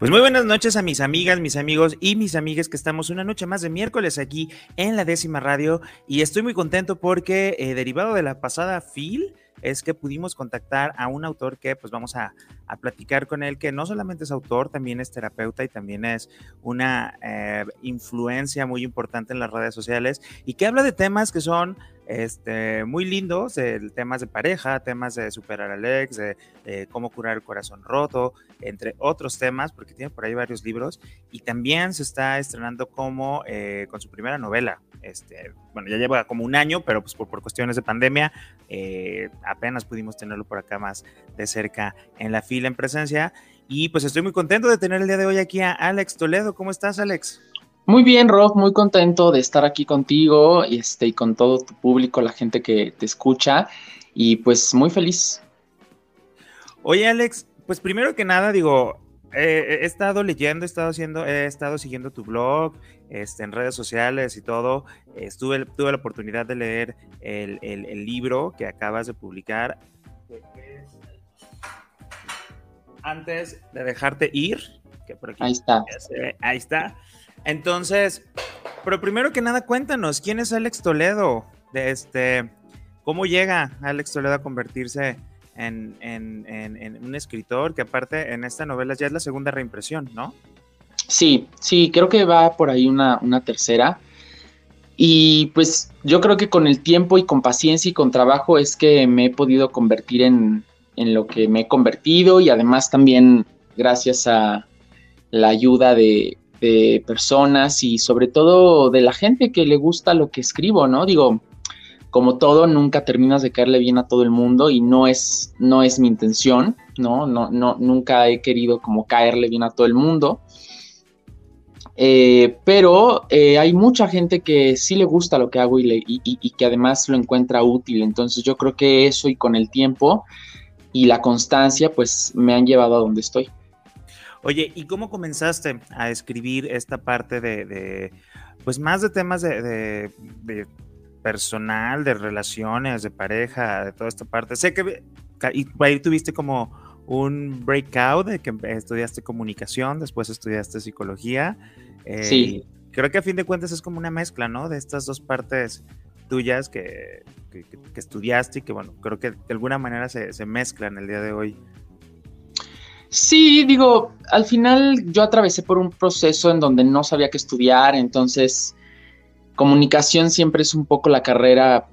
Pues muy buenas noches a mis amigas, mis amigos y mis amigas que estamos una noche más de miércoles aquí en la décima radio. Y estoy muy contento porque eh, derivado de la pasada FIL es que pudimos contactar a un autor que pues vamos a, platicar con él, que no solamente es autor, también es terapeuta y también es una eh, influencia muy importante en las redes sociales y que habla de temas que son este, muy lindos, temas de pareja, temas de superar al ex, de, cómo curar el corazón roto, entre otros temas, porque tiene por ahí varios libros, y también se está estrenando como eh, con su primera novela. Este, bueno, ya lleva como un año, pero pues por, cuestiones de pandemia eh, apenas pudimos tenerlo por acá más de cerca en la fila en presencia. Y pues estoy muy contento de tener el día de hoy aquí a Alex Toledo. ¿Cómo estás, Alex? Muy bien, Rob, muy contento de estar aquí contigo y, este, y con todo tu público, la gente que te escucha, y pues muy feliz. Oye, Alex, pues primero que nada, digo, he estado leyendo, he estado haciendo, he estado siguiendo tu blog, este, en redes sociales y todo. Estuve, tuve la oportunidad de leer el, libro que acabas de publicar. Antes de dejarte ir, que por aquí ahí está. ahí está. Entonces, pero primero que nada, cuéntanos, ¿quién es Alex Toledo? Este, ¿Cómo llega Alex Toledo a convertirse en, un escritor? Que aparte en esta novela ya es la segunda reimpresión, ¿no? Sí, sí, creo que va por ahí una, tercera. Y pues yo creo que con el tiempo y con paciencia y con trabajo es que me he podido convertir en lo que me he convertido y además también gracias a la ayuda de, de personas y sobre todo de la gente que le gusta lo que escribo, ¿no? Digo, como todo, nunca terminas de caerle bien a todo el mundo y no es, no es mi intención, ¿no? No, no, nunca he querido como caerle bien a todo el mundo. Eh, pero eh, hay mucha gente que sí le gusta lo que hago y, y, que además lo encuentra útil. Entonces yo creo que eso y con el tiempo y la constancia, pues me han llevado a donde estoy. Oye, ¿y cómo comenzaste a escribir esta parte de, pues más de temas de, personal, de relaciones, de pareja, de toda esta parte? Sé que y ahí tuviste como un breakout de que estudiaste comunicación, después estudiaste psicología. Eh, sí. Creo que a fin de cuentas es como una mezcla, ¿no? De estas dos partes tuyas que, estudiaste y que, bueno, creo que de alguna manera se, se mezclan el día de hoy Sí, digo, al final yo atravesé por un proceso en donde no sabía qué estudiar, entonces comunicación siempre es un poco la carrera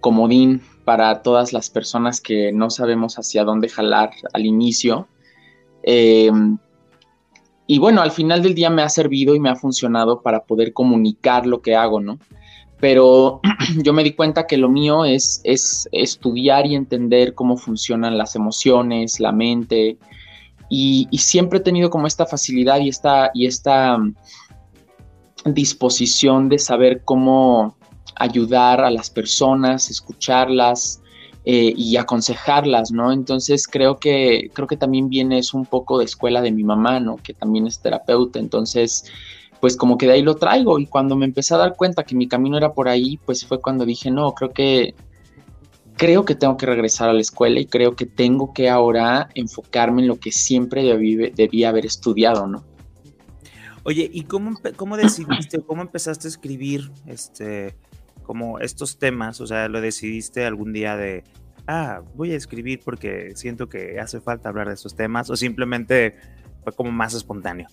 comodín para todas las personas que no sabemos hacia dónde jalar al inicio. Em, y bueno, al final del día me ha servido y me ha funcionado para poder comunicar lo que hago, ¿no? Pero yo me di cuenta que lo mío es, es estudiar y entender cómo funcionan las emociones, la mente, y, siempre he tenido como esta facilidad y esta, y esta mm, disposición de saber cómo ayudar a las personas, escucharlas eh, y aconsejarlas, ¿no? Entonces creo que, creo que también viene es un poco de escuela de mi mamá, ¿no? Que también es terapeuta, entonces pues como que de ahí lo traigo y cuando me empecé a dar cuenta que mi camino era por ahí, pues fue cuando dije, no, creo que creo que tengo que regresar a la escuela y creo que tengo que ahora enfocarme en lo que siempre debí, haber estudiado, ¿no? Oye, ¿y cómo, cómo decidiste, cómo empezaste a escribir este, como estos temas? O sea, ¿lo decidiste algún día de, ah, voy a escribir porque siento que hace falta hablar de estos temas? ¿O simplemente fue como más espontáneo?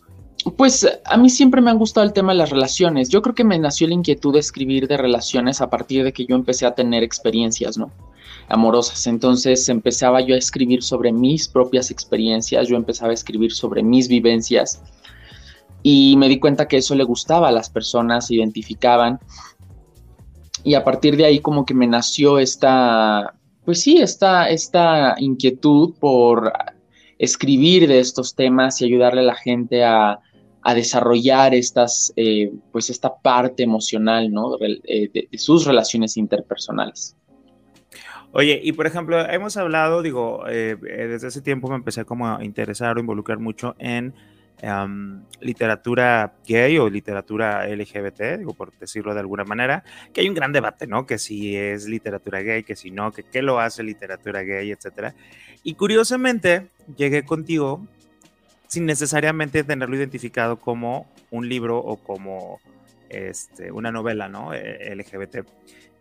Pues a mí siempre me han gustado el tema de las relaciones. Yo creo que me nació la inquietud de escribir de relaciones a partir de que yo empecé a tener experiencias, ¿no? Amorosas. Entonces empezaba yo a escribir sobre mis propias experiencias, yo empezaba a escribir sobre mis vivencias y me di cuenta que eso le gustaba a las personas, se identificaban. Y a partir de ahí como que me nació esta, pues sí, esta, esta inquietud por escribir de estos temas y ayudarle a la gente a, a desarrollar estas, eh, pues esta parte emocional, ¿no? Eh, de, sus relaciones interpersonales. Oye, y por ejemplo, hemos hablado, digo, eh, eh, desde ese tiempo me empecé como a interesar o involucrar mucho en literatura gay o literatura LGBT, digo, por decirlo de alguna manera, que hay un gran debate, ¿no? Que si es literatura gay, que si no, que qué lo hace literatura gay, etcétera. Y curiosamente, llegué contigo sin necesariamente tenerlo identificado como un libro o como este, una novela, ¿no? Eh, LGBT.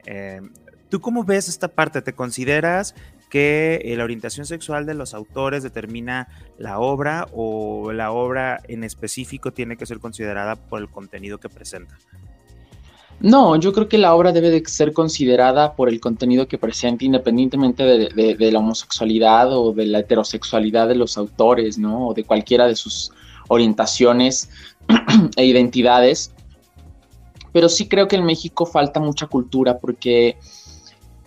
Em, ¿Tú cómo ves esta parte? ¿Te consideras que eh, la orientación sexual de los autores determina la obra o la obra en específico tiene que ser considerada por el contenido que presenta? No, yo creo que la obra debe de ser considerada por el contenido que presenta, independientemente de, la homosexualidad o de la heterosexualidad de los autores, ¿no? O de cualquiera de sus orientaciones e identidades. Pero sí creo que en México falta mucha cultura porque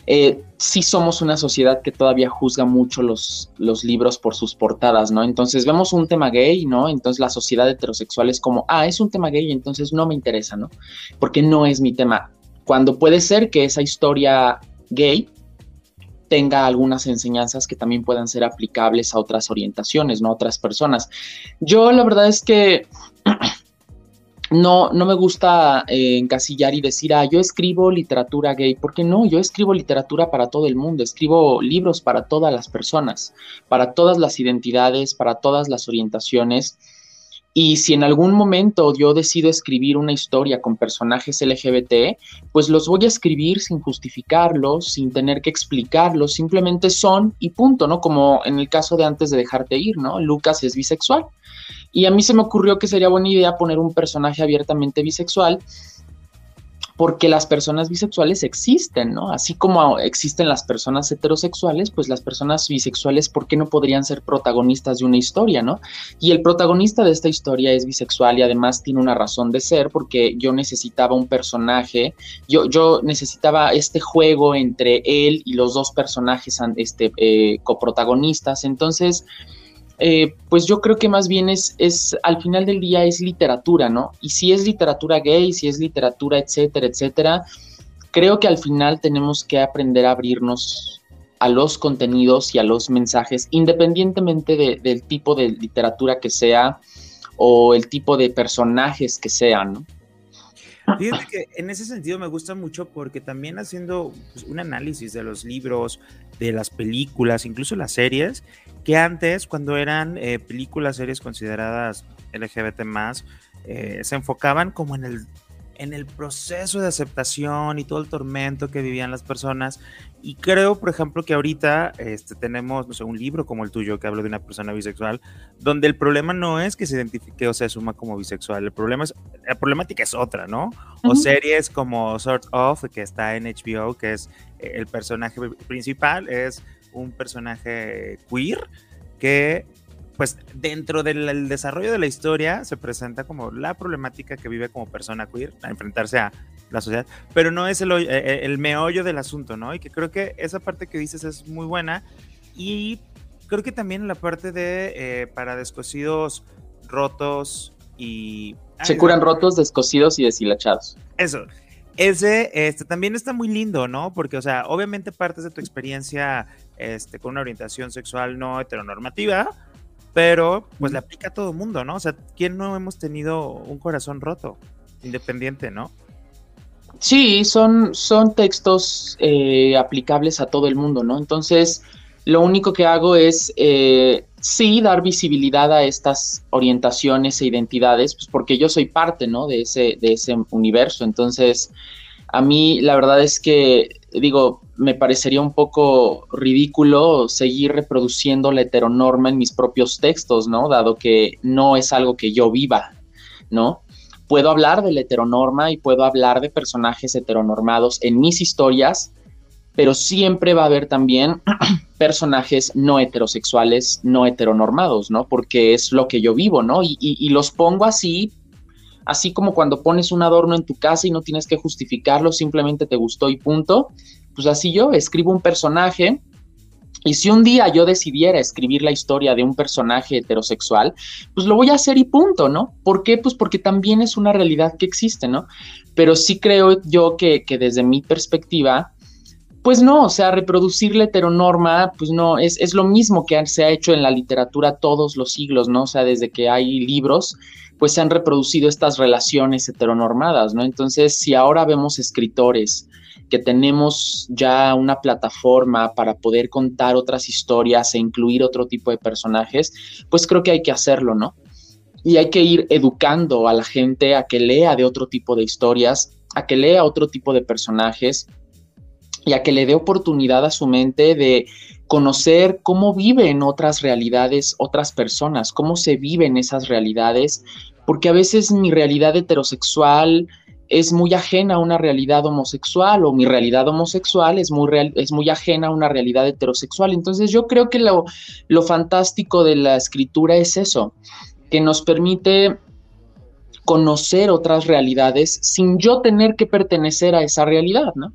eh, sí somos una sociedad que todavía juzga mucho los, los libros por sus portadas, ¿no? Entonces vemos un tema gay, ¿no? Entonces la sociedad heterosexual es como, ah, es un tema gay, entonces no me interesa, ¿no? Porque no es mi tema. Cuando puede ser que esa historia gay tenga algunas enseñanzas que también puedan ser aplicables a otras orientaciones, ¿no? A otras personas. Yo la verdad es que no, no me gusta eh, encasillar y decir, ah, yo escribo literatura gay, porque no, yo escribo literatura para todo el mundo, escribo libros para todas las personas, para todas las identidades, para todas las orientaciones. Y si en algún momento yo decido escribir una historia con personajes LGBT, pues los voy a escribir sin justificarlos, sin tener que explicarlos, simplemente son y punto, ¿no? Como en el caso de antes de dejarte ir, ¿no? Lucas es bisexual. Y a mí se me ocurrió que sería buena idea poner un personaje abiertamente bisexual porque las personas bisexuales existen, ¿no? Así como existen las personas heterosexuales, pues las personas bisexuales, ¿por qué no podrían ser protagonistas de una historia, ¿no? Y el protagonista de esta historia es bisexual y además tiene una razón de ser porque yo necesitaba un personaje, yo, yo necesitaba este juego entre él y los dos personajes este, eh, coprotagonistas, entonces eh, pues yo creo que más bien es, es, al final del día es literatura, ¿no? Y si es literatura gay, si es literatura, etcétera, etcétera, creo que al final tenemos que aprender a abrirnos a los contenidos y a los mensajes, independientemente del tipo de literatura que sea o el tipo de personajes que sean, ¿no? Fíjate que en ese sentido me gusta mucho porque también haciendo pues, un análisis de los libros, de las películas, incluso las series, que antes, cuando eran eh, películas, series consideradas LGBT más, eh, se enfocaban como en el en el proceso de aceptación y todo el tormento que vivían las personas. Y creo, por ejemplo, que ahorita este, tenemos, no sé, un libro como el tuyo que habla de una persona bisexual, donde el problema no es que se identifique o se asuma como bisexual, el problema es, la problemática es otra, ¿no? O series como Sort of, que está en HBO, que es eh, el personaje principal, es un personaje queer que pues dentro del desarrollo de la historia se presenta como la problemática que vive como persona queer, a enfrentarse a la sociedad, pero no es el, eh, eh, el, meollo del asunto, ¿no? Y que creo que esa parte que dices es muy buena y creo que también la parte de eh, para descosidos rotos y... Se curan rotos, descosidos y deshilachados. Eso. Ese este, también está muy lindo, ¿no? Porque, o sea, obviamente partes de tu experiencia este, con una orientación sexual no heteronormativa, pero pues le aplica a todo el mundo, ¿no? O sea, ¿quién no hemos tenido un corazón roto, independiente, ¿no? Sí, son, son textos eh, aplicables a todo el mundo, ¿no? Entonces, lo único que hago es, eh, sí, dar visibilidad a estas orientaciones e identidades, pues porque yo soy parte, ¿no? De ese, de ese universo. Entonces, a mí la verdad es que, digo, me parecería un poco ridículo seguir reproduciendo la heteronorma en mis propios textos, ¿no? Dado que no es algo que yo viva, ¿no? Puedo hablar de la heteronorma y puedo hablar de personajes heteronormados en mis historias, pero siempre va a haber también personajes no heterosexuales, no heteronormados, ¿no? Porque es lo que yo vivo, ¿no? Y, y los pongo así así como cuando pones un adorno en tu casa y no tienes que justificarlo, simplemente te gustó y punto pues así yo escribo un personaje y si un día yo decidiera escribir la historia de un personaje heterosexual, pues lo voy a hacer y punto, ¿no? ¿Por qué? Pues porque también es una realidad que existe, ¿no? Pero sí creo yo que, desde mi perspectiva, pues no, o sea, reproducir la heteronorma, pues no, es, es lo mismo que se ha hecho en la literatura todos los siglos, ¿no? O sea, desde que hay libros, pues se han reproducido estas relaciones heteronormadas, ¿no? Entonces, si ahora vemos escritores que tenemos ya una plataforma para poder contar otras historias e incluir otro tipo de personajes, pues creo que hay que hacerlo, ¿no? Y hay que ir educando a la gente a que lea de otro tipo de historias, a que lea otro tipo de personajes y a que le dé oportunidad a su mente de conocer cómo viven otras realidades, otras personas, cómo se viven esas realidades, porque a veces mi realidad heterosexual es muy ajena a una realidad homosexual o mi realidad homosexual es muy, real, es muy ajena a una realidad heterosexual. Entonces yo creo que lo, lo fantástico de la escritura es eso, que nos permite conocer otras realidades sin yo tener que pertenecer a esa realidad, ¿no?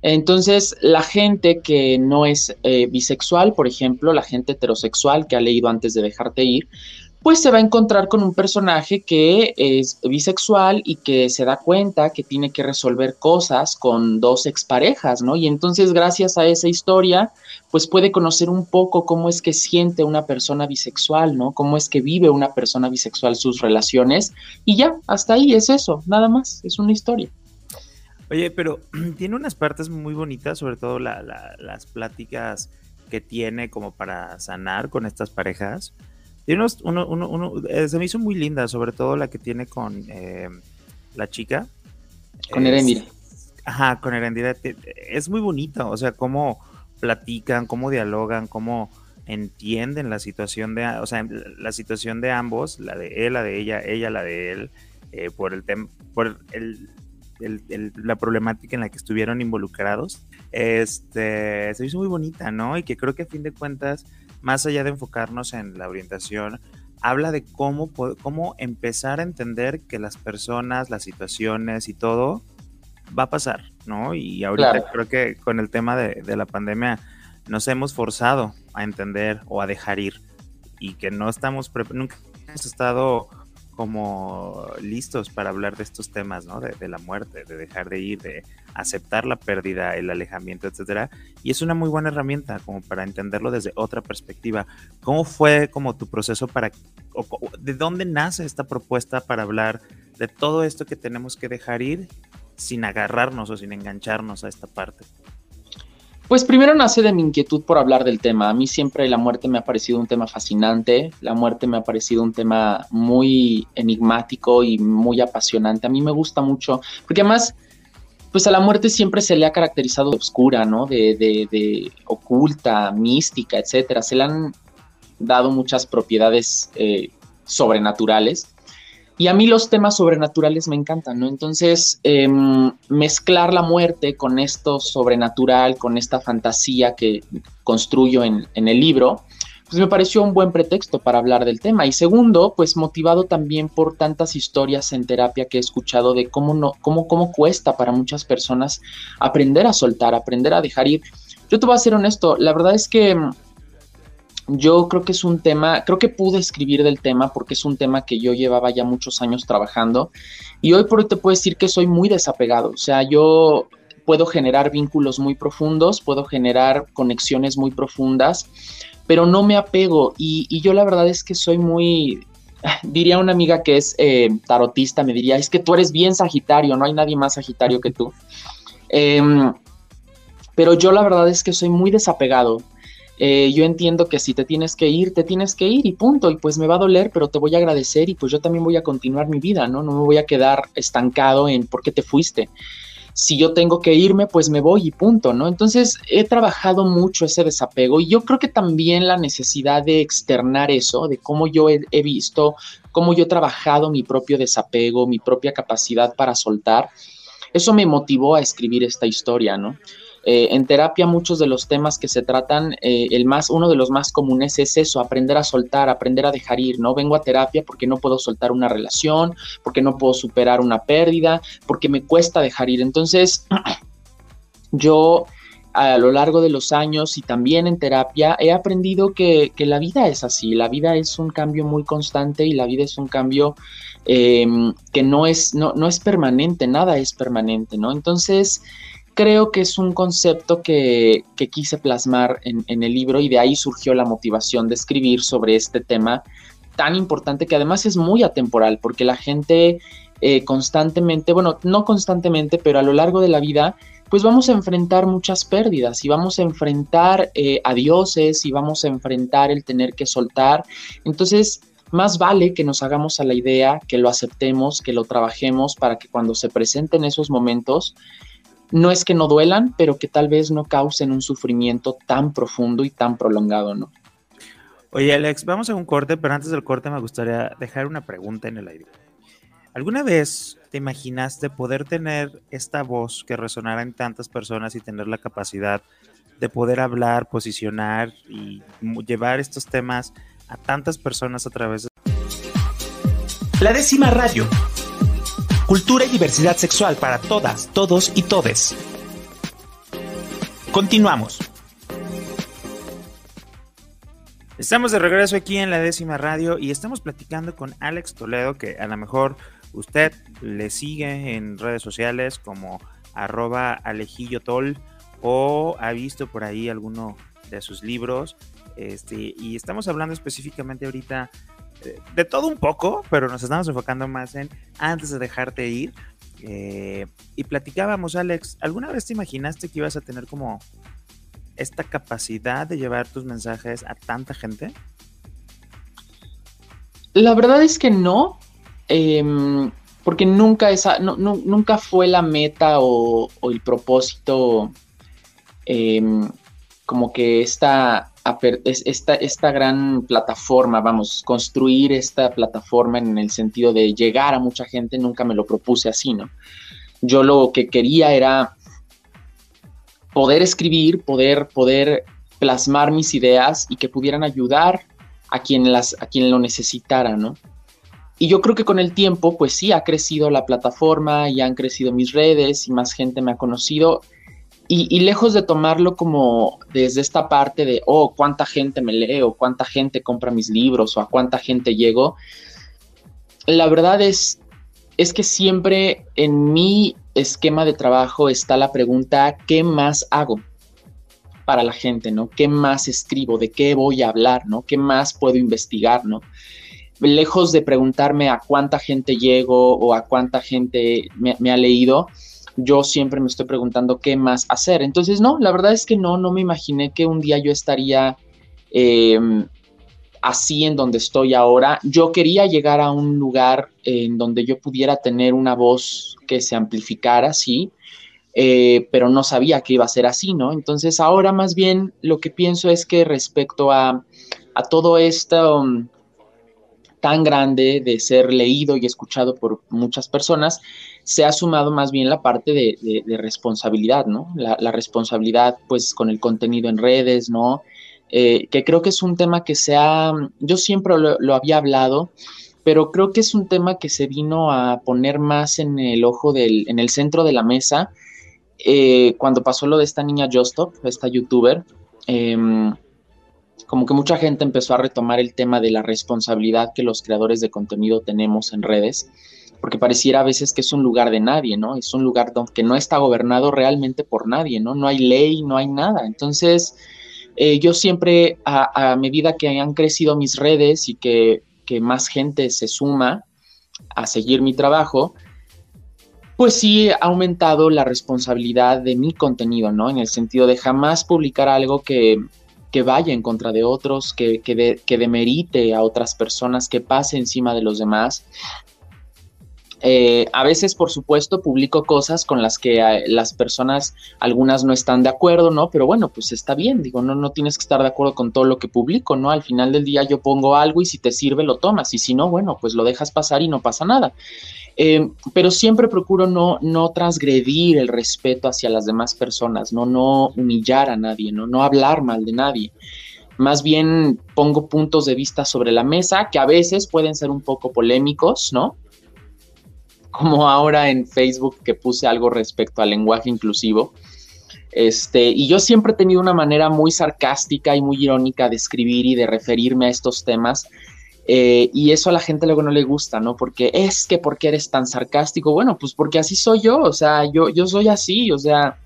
Entonces, la gente que no es eh, bisexual, por ejemplo, la gente heterosexual que ha leído antes de dejarte ir, pues se va a encontrar con un personaje que es bisexual y que se da cuenta que tiene que resolver cosas con dos exparejas, ¿no? Y entonces, gracias a esa historia, pues puede conocer un poco cómo es que siente una persona bisexual, ¿no? Cómo es que vive una persona bisexual sus relaciones. Y ya, hasta ahí es eso, nada más, es una historia. Oye, pero tiene unas partes muy bonitas, sobre todo las pláticas que tiene como para sanar con estas parejas. Tiene unos, uno, uno, eh, se me hizo muy linda, sobre todo la que tiene con eh, la chica. Con Erendira. Ajá, con Erendira. Es muy bonito, o sea, cómo platican, cómo dialogan, cómo entienden la situación de, o sea, la situación de ambos, la de él, la de ella, ella, la de él, eh, por el tema, por el, la problemática en la que estuvieron involucrados, este, se hizo muy bonita, ¿no? Y que creo que a fin de cuentas, más allá de enfocarnos en la orientación, habla de cómo, cómo empezar a entender que las personas, las situaciones y todo va a pasar, ¿no? Y ahorita creo que con el tema de, de la pandemia nos hemos forzado a entender o a dejar ir y que no estamos, nunca hemos estado como listos para hablar de estos temas, ¿no? De, la muerte, de dejar de ir, de aceptar la pérdida, el alejamiento, etcétera. Y es una muy buena herramienta como para entenderlo desde otra perspectiva. ¿Cómo fue como tu proceso para, de dónde nace esta propuesta para hablar de todo esto que tenemos que dejar ir sin agarrarnos o sin engancharnos a esta parte? Pues primero nace de mi inquietud por hablar del tema. A mí siempre la muerte me ha parecido un tema fascinante, la muerte me ha parecido un tema muy enigmático y muy apasionante. A mí me gusta mucho, porque además, pues a la muerte siempre se le ha caracterizado de oscura, ¿no? De, de, oculta, mística, etcétera. Se le han dado muchas propiedades eh, sobrenaturales. Y a mí los temas sobrenaturales me encantan, ¿no? Entonces, em, mezclar la muerte con esto sobrenatural, con esta fantasía que construyo en, el libro, pues me pareció un buen pretexto para hablar del tema. Y segundo, pues motivado también por tantas historias en terapia que he escuchado de cómo, no, cómo, cómo cuesta para muchas personas aprender a soltar, aprender a dejar ir. Yo te voy a ser honesto, la verdad es que yo creo que es un tema, creo que pude escribir del tema porque es un tema que yo llevaba ya muchos años trabajando y hoy por hoy te puedo decir que soy muy desapegado, o sea, yo puedo generar vínculos muy profundos, puedo generar conexiones muy profundas, pero no me apego y, yo la verdad es que soy muy, diría una amiga que es eh, tarotista, me diría, es que tú eres bien Sagitario, no hay nadie más Sagitario que tú. Em, pero yo la verdad es que soy muy desapegado. Eh, yo entiendo que si te tienes que ir, te tienes que ir y punto, y pues me va a doler, pero te voy a agradecer y pues yo también voy a continuar mi vida, ¿no? No me voy a quedar estancado en por qué te fuiste. Si yo tengo que irme, pues me voy y punto, ¿no? Entonces he trabajado mucho ese desapego y yo creo que también la necesidad de externar eso, de cómo yo he, he visto, cómo yo he trabajado mi propio desapego, mi propia capacidad para soltar, eso me motivó a escribir esta historia, ¿no? Eh, en terapia muchos de los temas que se tratan, eh, el más, uno de los más comunes es eso, aprender a soltar, aprender a dejar ir, ¿no? Vengo a terapia porque no puedo soltar una relación, porque no puedo superar una pérdida, porque me cuesta dejar ir. Entonces, yo a lo largo de los años y también en terapia he aprendido que, la vida es así, la vida es un cambio muy constante y la vida es un cambio em, que no es, no, no es permanente, nada es permanente, ¿no? Entonces, creo que es un concepto que, quise plasmar en, el libro y de ahí surgió la motivación de escribir sobre este tema tan importante que además es muy atemporal porque la gente eh, constantemente, bueno, no constantemente, pero a lo largo de la vida, pues vamos a enfrentar muchas pérdidas y vamos a enfrentar eh, adioses y vamos a enfrentar el tener que soltar. Entonces, más vale que nos hagamos a la idea, que lo aceptemos, que lo trabajemos para que cuando se presenten esos momentos, no es que no duelan, pero que tal vez no causen un sufrimiento tan profundo y tan prolongado, ¿no? Oye, Alex, vamos a un corte, pero antes del corte me gustaría dejar una pregunta en el aire. ¿Alguna vez te imaginaste poder tener esta voz que resonara en tantas personas y tener la capacidad de poder hablar, posicionar y llevar estos temas a tantas personas a través de... La décima radio. Cultura y diversidad sexual para todas, todos y todes. Continuamos. Estamos de regreso aquí en la décima radio y estamos platicando con Alex Toledo, que a lo mejor usted le sigue en redes sociales como arroba alejillotol o ha visto por ahí alguno de sus libros este, y estamos hablando específicamente ahorita de todo un poco, pero nos estamos enfocando más en antes de dejarte ir. Eh, y platicábamos, Alex, ¿alguna vez te imaginaste que ibas a tener como esta capacidad de llevar tus mensajes a tanta gente? La verdad es que no, em, porque nunca, esa, nunca fue la meta o, el propósito em, como que esta esta, esta gran plataforma, vamos, construir esta plataforma en el sentido de llegar a mucha gente, nunca me lo propuse así, ¿no? Yo lo que quería era poder escribir, poder, poder plasmar mis ideas y que pudieran ayudar a quien, las, a quien lo necesitara, ¿no? Y yo creo que con el tiempo, pues sí, ha crecido la plataforma y han crecido mis redes y más gente me ha conocido y, lejos de tomarlo como desde esta parte de, oh, cuánta gente me lee o cuánta gente compra mis libros o a cuánta gente llego, la verdad es, es que siempre en mi esquema de trabajo está la pregunta, ¿qué más hago para la gente, no? ¿Qué más escribo? ¿De qué voy a hablar, no? ¿Qué más puedo investigar, no? Lejos de preguntarme a cuánta gente llego o a cuánta gente me ha leído, yo siempre me estoy preguntando qué más hacer. Entonces, no, la verdad es que no, no me imaginé que un día yo estaría em, así en donde estoy ahora. Yo quería llegar a un lugar en donde yo pudiera tener una voz que se amplificara, sí, eh, pero no sabía que iba a ser así, ¿no? Entonces, ahora más bien lo que pienso es que respecto a, a todo esto um, tan grande de ser leído y escuchado por muchas personas, se ha sumado más bien la parte de, responsabilidad, ¿no? La, responsabilidad, pues, con el contenido en redes, ¿no? Eh, que creo que es un tema que se ha, yo siempre lo, había hablado, pero creo que es un tema que se vino a poner más en el ojo del, en el centro de la mesa eh, cuando pasó lo de esta niña Justop, esta youtuber. Em, como que mucha gente empezó a retomar el tema de la responsabilidad que los creadores de contenido tenemos en redes porque pareciera a veces que es un lugar de nadie, ¿no? Es un lugar que no está gobernado realmente por nadie, ¿no? No hay ley, no hay nada. Entonces, eh, yo siempre, a, medida que han crecido mis redes y que, más gente se suma a seguir mi trabajo, pues sí ha aumentado la responsabilidad de mi contenido, ¿no? En el sentido de jamás publicar algo que, vaya en contra de otros, que, que demerite a otras personas, que pase encima de los demás. Eh, a veces, por supuesto, publico cosas con las que eh, las personas, algunas no están de acuerdo, ¿no? Pero bueno, pues está bien, digo, no, no tienes que estar de acuerdo con todo lo que publico, ¿no? Al final del día yo pongo algo y si te sirve lo tomas y si no, bueno, pues lo dejas pasar y no pasa nada. Eh, pero siempre procuro no, no transgredir el respeto hacia las demás personas, no, no humillar a nadie, no, no hablar mal de nadie más bien pongo puntos de vista sobre la mesa que a veces pueden ser un poco polémicos, ¿no? Como ahora en Facebook que puse algo respecto al lenguaje inclusivo. Este, y yo siempre he tenido una manera muy sarcástica y muy irónica de escribir y de referirme a estos temas. Eh, y eso a la gente luego no le gusta, ¿no? Porque es que, ¿por qué eres tan sarcástico? Bueno, pues porque así soy yo, o sea, yo, yo soy así, o sea,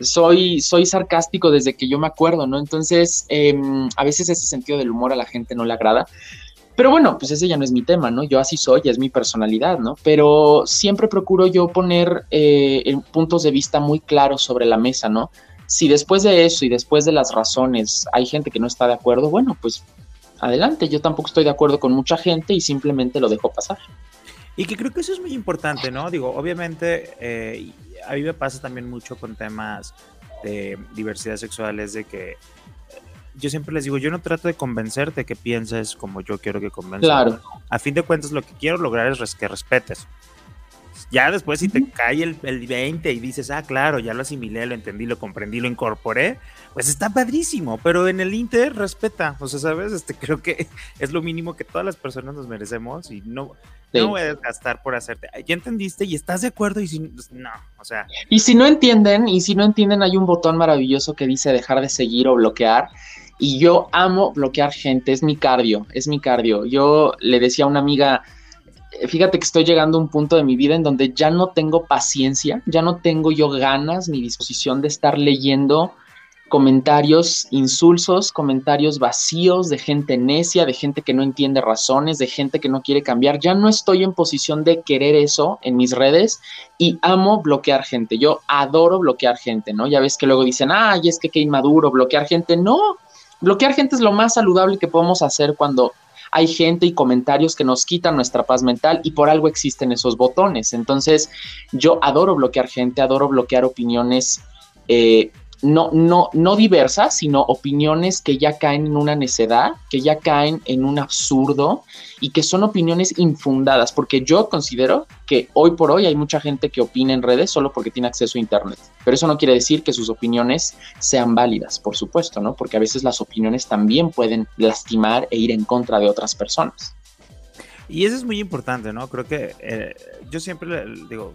soy, soy sarcástico desde que yo me acuerdo, ¿no? Entonces, em, a veces ese sentido del humor a la gente no le agrada. Pero bueno, pues ese ya no es mi tema, ¿no? Yo así soy, es mi personalidad, ¿no? Pero siempre procuro yo poner eh, puntos de vista muy claros sobre la mesa, ¿no? Si después de eso y después de las razones hay gente que no está de acuerdo, bueno, pues adelante, yo tampoco estoy de acuerdo con mucha gente y simplemente lo dejo pasar. Y que creo que eso es muy importante, ¿no? Digo, obviamente, eh, a mí me pasa también mucho con temas de diversidad sexual, es de que yo siempre les digo, yo no trato de convencerte que pienses como yo quiero que convenzas. Claro. A fin de cuentas, lo que quiero lograr es que respetes. Ya después, si te cae el, el 20 y dices, ah, claro, ya lo asimilé, lo entendí, lo comprendí, lo incorporé, pues está padrísimo, pero en el Inter respeta, o sea, ¿sabes? Este, creo que es lo mínimo que todas las personas nos merecemos y no, no voy a gastar por hacerte, ya entendiste y estás de acuerdo y si pues, no, o sea. Y si no entienden, y si no entienden, hay un botón maravilloso que dice dejar de seguir o bloquear. Y yo amo bloquear gente, es mi cardio, es mi cardio. Yo le decía a una amiga, fíjate que estoy llegando a un punto de mi vida en donde ya no tengo paciencia, ya no tengo yo ganas ni disposición de estar leyendo comentarios insulsos, comentarios vacíos de gente necia, de gente que no entiende razones, de gente que no quiere cambiar. Ya no estoy en posición de querer eso en mis redes y amo bloquear gente. Yo adoro bloquear gente, ¿no? Ya ves que luego dicen, ay, es que qué inmaduro bloquear gente. No, bloquear gente es lo más saludable que podemos hacer cuando hay gente y comentarios que nos quitan nuestra paz mental y por algo existen esos botones. Entonces, yo adoro bloquear gente, adoro bloquear opiniones eh, no, no, no diversas, sino opiniones que ya caen en una necedad, que ya caen en un absurdo y que son opiniones infundadas, porque yo considero que hoy por hoy hay mucha gente que opina en redes solo porque tiene acceso a Internet, pero eso no quiere decir que sus opiniones sean válidas, por supuesto, ¿no? Porque a veces las opiniones también pueden lastimar e ir en contra de otras personas. Y eso es muy importante, ¿no? Creo que eh, yo siempre digo,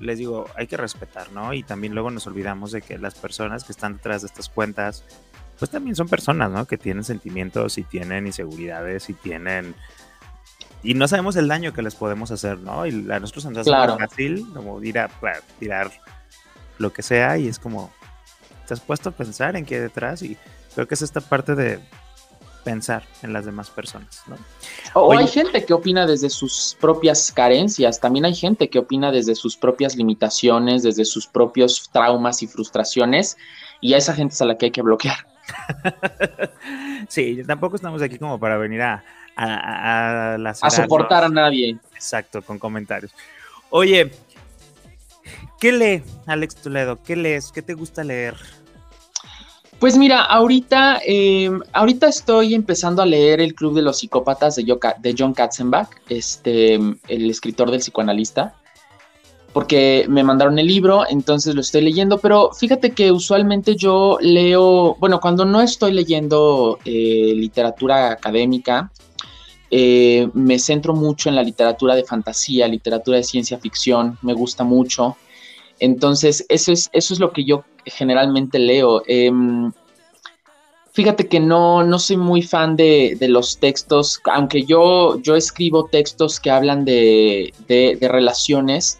les digo, hay que respetar, ¿no? Y también luego nos olvidamos de que las personas que están detrás de estas cuentas, pues también son personas, ¿no? Que tienen sentimientos y tienen inseguridades y tienen... Y no sabemos el daño que les podemos hacer, ¿no? Y a nosotros nos hace fácil como ir a, tirar lo que sea y es como, te has puesto a pensar en qué hay detrás y creo que es esta parte de pensar en las demás personas. ¿no? O hay gente que opina desde sus propias carencias, también hay gente que opina desde sus propias limitaciones, desde sus propios traumas y frustraciones, y a esa gente es a la que hay que bloquear. sí, tampoco estamos aquí como para venir a, a, a, soportar a nadie. Exacto, con comentarios. Oye, ¿qué lee Alex Toledo? ¿Qué lees? ¿Qué te gusta leer? Pues mira, ahorita, em, ahorita estoy empezando a leer El Club de los Psicópatas de, de John Katzenbach, este, el escritor del psicoanalista, porque me mandaron el libro, entonces lo estoy leyendo, pero fíjate que usualmente yo leo, bueno, cuando no estoy leyendo eh, literatura académica, eh, me centro mucho en la literatura de fantasía, literatura de ciencia ficción, me gusta mucho. Entonces, eso es, eso es lo que yo generalmente leo. Em, fíjate que no, no soy muy fan de, los textos, aunque yo, yo escribo textos que hablan de, relaciones.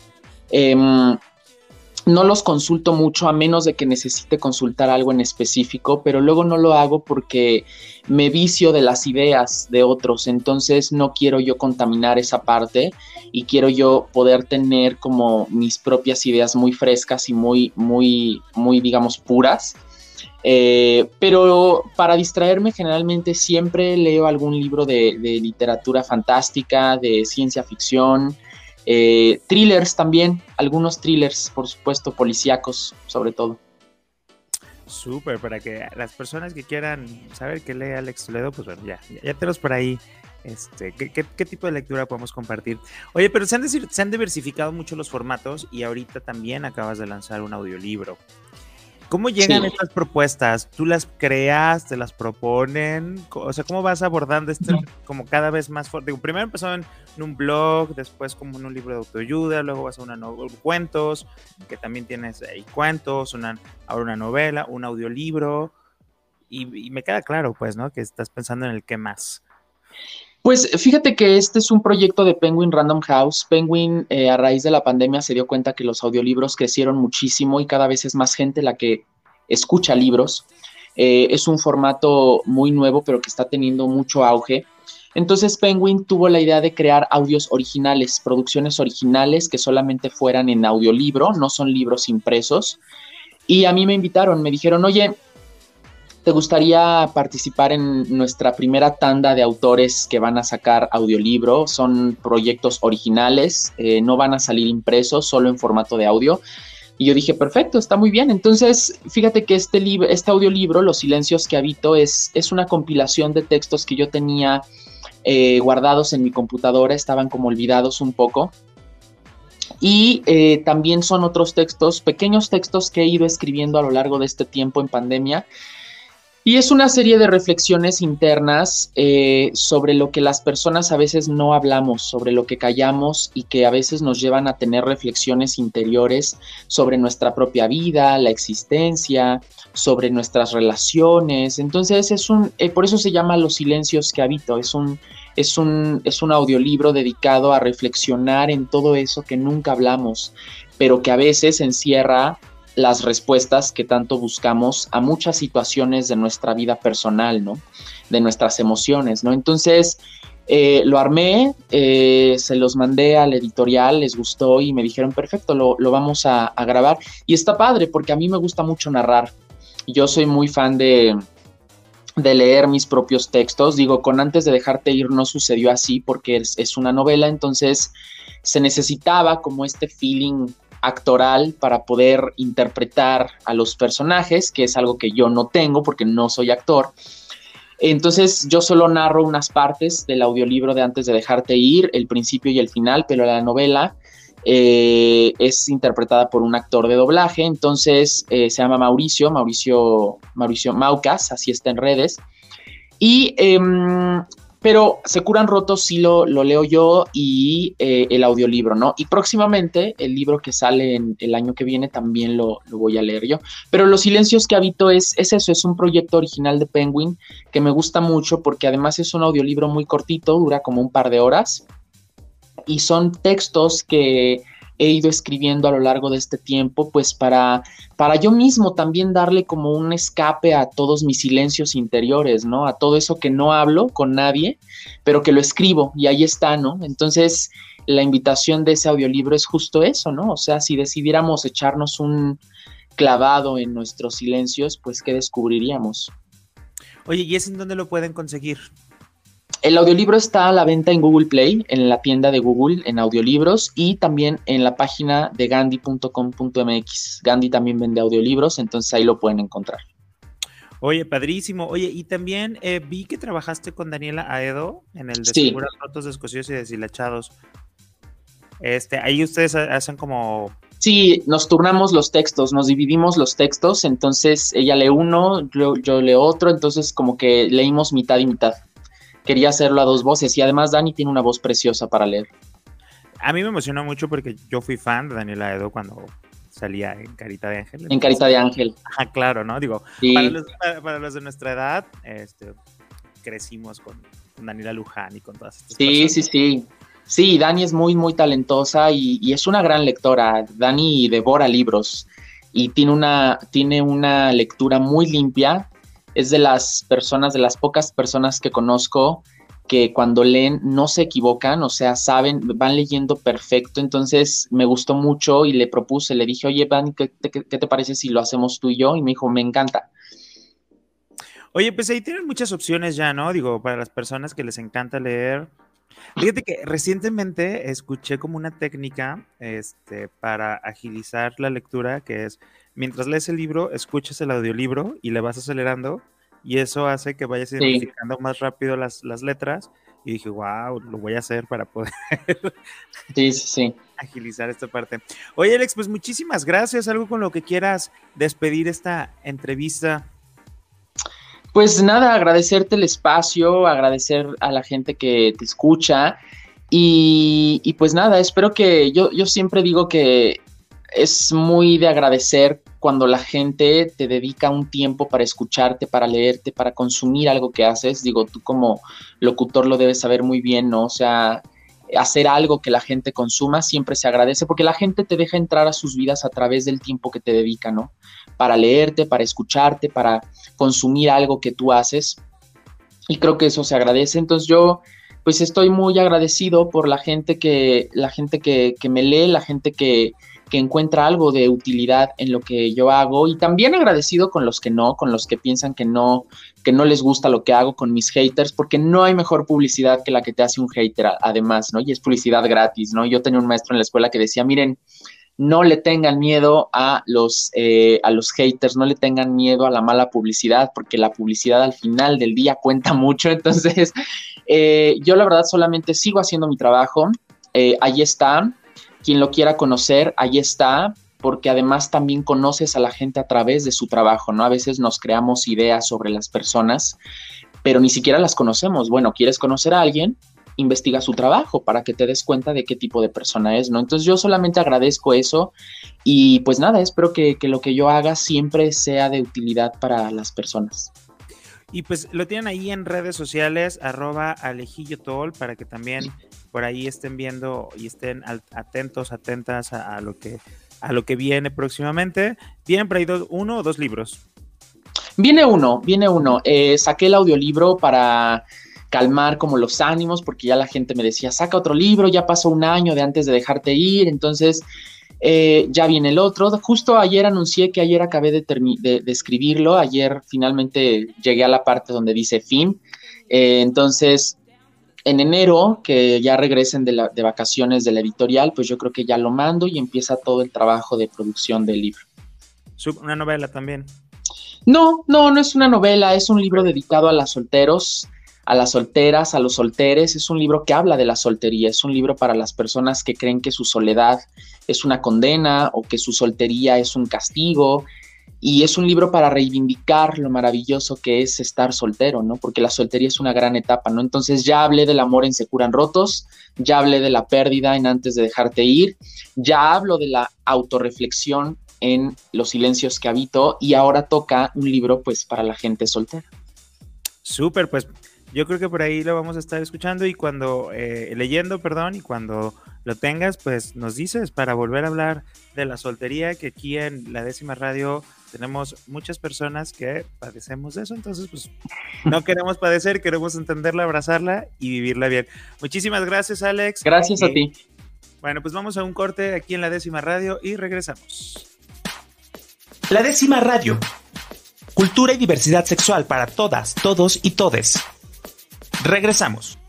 Em, no los consulto mucho a menos de que necesite consultar algo en específico, pero luego no lo hago porque me vicio de las ideas de otros, entonces no quiero yo contaminar esa parte y quiero yo poder tener como mis propias ideas muy frescas y muy, muy, muy, digamos, puras. Eh, pero para distraerme generalmente siempre leo algún libro de, literatura fantástica, de ciencia ficción, eh, thrillers también, algunos thrillers, por supuesto, policíacos, sobre todo. Súper, para que las personas que quieran saber qué lee Alex Toledo, pues bueno, ya, ya tenemos por ahí. Este, ¿qué, tipo de lectura podemos compartir? Oye, pero se han, se han diversificado mucho los formatos y ahorita también acabas de lanzar un audiolibro. ¿Cómo llegan estas propuestas? ¿Tú las creas? ¿Te las proponen? O sea, ¿cómo vas abordando esto como cada vez más fuerte? Primero empezó en, un blog, después como en un libro de autoayuda, luego vas a una novela, cuentos, que también tienes ahí cuentos, una, ahora una novela, un audiolibro. Y, y, me queda claro, pues, ¿no? Que estás pensando en el qué más. Pues fíjate que este es un proyecto de Penguin Random House. Penguin eh, a raíz de la pandemia se dio cuenta que los audiolibros crecieron muchísimo y cada vez es más gente la que escucha libros. Eh, es un formato muy nuevo pero que está teniendo mucho auge. Entonces Penguin tuvo la idea de crear audios originales, producciones originales que solamente fueran en audiolibro, no son libros impresos. Y a mí me invitaron, me dijeron, oye, ¿te gustaría participar en nuestra primera tanda de autores que van a sacar audiolibro? Son proyectos originales, eh, no van a salir impresos, solo en formato de audio. Y yo dije, perfecto, está muy bien. Entonces, fíjate que este, este audiolibro, Los Silencios que Habito, es, es una compilación de textos que yo tenía eh, guardados en mi computadora, estaban como olvidados un poco. Y eh, también son otros textos, pequeños textos que he ido escribiendo a lo largo de este tiempo en pandemia. Y es una serie de reflexiones internas eh, sobre lo que las personas a veces no hablamos, sobre lo que callamos y que a veces nos llevan a tener reflexiones interiores sobre nuestra propia vida, la existencia, sobre nuestras relaciones. Entonces es un, eh, por eso se llama Los silencios que habito, es un, es un, es un audiolibro dedicado a reflexionar en todo eso que nunca hablamos, pero que a veces encierra las respuestas que tanto buscamos a muchas situaciones de nuestra vida personal, ¿no? De nuestras emociones, ¿no? Entonces, eh, lo armé, eh, se los mandé al editorial, les gustó y me dijeron, perfecto, lo, vamos a, a, grabar. Y está padre porque a mí me gusta mucho narrar. Yo soy muy fan de, de leer mis propios textos. Digo, con antes de dejarte ir no sucedió así porque es, es, una novela, entonces se necesitaba como este feeling actoral para poder interpretar a los personajes, que es algo que yo no tengo porque no soy actor. Entonces yo solo narro unas partes del audiolibro de antes de dejarte ir, el principio y el final, pero la novela eh, es interpretada por un actor de doblaje, entonces eh, se llama Mauricio, Mauricio, Mauricio Maucas, así está en redes. Y, em, pero Se curan rotos sí lo, lo leo yo y eh, el audiolibro, ¿no? Y próximamente el libro que sale en el año que viene también lo, lo, voy a leer yo. Pero Los silencios que habito es, es eso, es un proyecto original de Penguin que me gusta mucho porque además es un audiolibro muy cortito, dura como un par de horas y son textos que he ido escribiendo a lo largo de este tiempo, pues para, para yo mismo también darle como un escape a todos mis silencios interiores, ¿no? A todo eso que no hablo con nadie, pero que lo escribo y ahí está, ¿no? Entonces, la invitación de ese audiolibro es justo eso, ¿no? O sea, si decidiéramos echarnos un clavado en nuestros silencios, pues, ¿qué descubriríamos? Oye, ¿y es en dónde lo pueden conseguir? El audiolibro está a la venta en Google Play, en la tienda de Google, en audiolibros y también en la página de gandhi.com.mx. Gandhi también vende audiolibros, entonces ahí lo pueden encontrar. Oye, padrísimo. Oye, y también eh, vi que trabajaste con Daniela Aedo en el de sí. Rotos, Descosidos y Deshilachados. Este, ahí ustedes hacen como Sí, nos turnamos los textos, nos dividimos los textos, entonces ella lee uno, yo, yo leo otro, entonces como que leímos mitad y mitad quería hacerlo a dos voces y además Dani tiene una voz preciosa para leer. A mí me emocionó mucho porque yo fui fan de Daniela Edo cuando salía en Carita de Ángel. En Carita de Ángel. Ajá, claro, ¿no? Digo, para, los, de nuestra edad, este, crecimos con, Daniela Luján y con todas estas Sí, sí, sí. Sí, Dani es muy, muy talentosa y, y, es una gran lectora. Dani devora libros y tiene una, tiene una lectura muy limpia es de las personas, de las pocas personas que conozco que cuando leen no se equivocan, o sea, saben, van leyendo perfecto. Entonces me gustó mucho y le propuse, le dije, oye, Van, ¿qué, te parece si lo hacemos tú y yo? Y me dijo, me encanta. Oye, pues ahí tienen muchas opciones ya, ¿no? Digo, para las personas que les encanta leer. Fíjate que recientemente escuché como una técnica este, para agilizar la lectura, que es mientras lees el libro, escuchas el audiolibro y le vas acelerando y eso hace que vayas identificando más rápido las, las, letras. Y dije, wow, lo voy a hacer para poder sí, sí, sí. agilizar esta parte. Oye, Alex, pues muchísimas gracias. Algo con lo que quieras despedir esta entrevista. Pues nada, agradecerte el espacio, agradecer a la gente que te escucha. Y, pues nada, espero que yo, yo siempre digo que es muy de agradecer cuando la gente te dedica un tiempo para escucharte, para leerte, para consumir algo que haces. Digo, tú como locutor lo debes saber muy bien, ¿no? O sea, hacer algo que la gente consuma siempre se agradece porque la gente te deja entrar a sus vidas a través del tiempo que te dedica, ¿no? Para leerte, para escucharte, para consumir algo que tú haces. Y creo que eso se agradece. Entonces yo pues estoy muy agradecido por la gente que, la gente que, que me lee, la gente que, que encuentra algo de utilidad en lo que yo hago y también agradecido con los que no, con los que piensan que no, que no les gusta lo que hago, con mis haters, porque no hay mejor publicidad que la que te hace un hater además, ¿no? Y es publicidad gratis, ¿no? Yo tenía un maestro en la escuela que decía, miren, no le tengan miedo a los, eh, a los haters, no le tengan miedo a la mala publicidad, porque la publicidad al final del día cuenta mucho. Entonces, eh, yo la verdad solamente sigo haciendo mi trabajo. Eh, ahí está, quien lo quiera conocer, ahí está, porque además también conoces a la gente a través de su trabajo, ¿no? A veces nos creamos ideas sobre las personas, pero ni siquiera las conocemos. Bueno, ¿quieres conocer a alguien? Investiga su trabajo para que te des cuenta de qué tipo de persona es, ¿no? Entonces yo solamente agradezco eso y pues nada, espero que, que lo que yo haga siempre sea de utilidad para las personas. Y pues lo tienen ahí en redes sociales, arroba alejillo tol, para que también por ahí estén viendo y estén atentos, atentas a, lo que a lo que viene próximamente. ¿Vienen por ahí uno o dos libros? Viene uno, viene uno. Eh, saqué el audiolibro para calmar como los ánimos, porque ya la gente me decía, saca otro libro, ya pasó un año de antes de dejarte ir, entonces eh, ya viene el otro. Justo ayer anuncié que ayer acabé de, de, escribirlo, ayer finalmente llegué a la parte donde dice fin. Eh, entonces, en enero, que ya regresen de, de, vacaciones de la editorial, pues yo creo que ya lo mando y empieza todo el trabajo de producción del libro. ¿Una novela también? No, no, no es una novela, es un libro dedicado a las solteros, a las solteras, a los solteres. Es un libro que habla de la soltería, es un libro para las personas que creen que su soledad es una condena o que su soltería es un castigo y es un libro para reivindicar lo maravilloso que es estar soltero, ¿no? Porque la soltería es una gran etapa, ¿no? Entonces ya hablé del amor en Se curan rotos, ya hablé de la pérdida en Antes de dejarte ir, ya hablo de la autorreflexión en Los silencios que habito y ahora toca un libro pues para la gente soltera. Súper, pues yo creo que por ahí lo vamos a estar escuchando y cuando, eh, leyendo, perdón, y cuando lo tengas, pues nos dices para volver a hablar de la soltería, que aquí en la décima radio tenemos muchas personas que padecemos de eso, entonces pues no queremos padecer, queremos entenderla, abrazarla y vivirla bien. Muchísimas gracias, Alex. Gracias a ti. Bueno, pues vamos a un corte aquí en la décima radio y regresamos. La décima radio. Cultura y diversidad sexual para todas, todos y todes. Regresamos.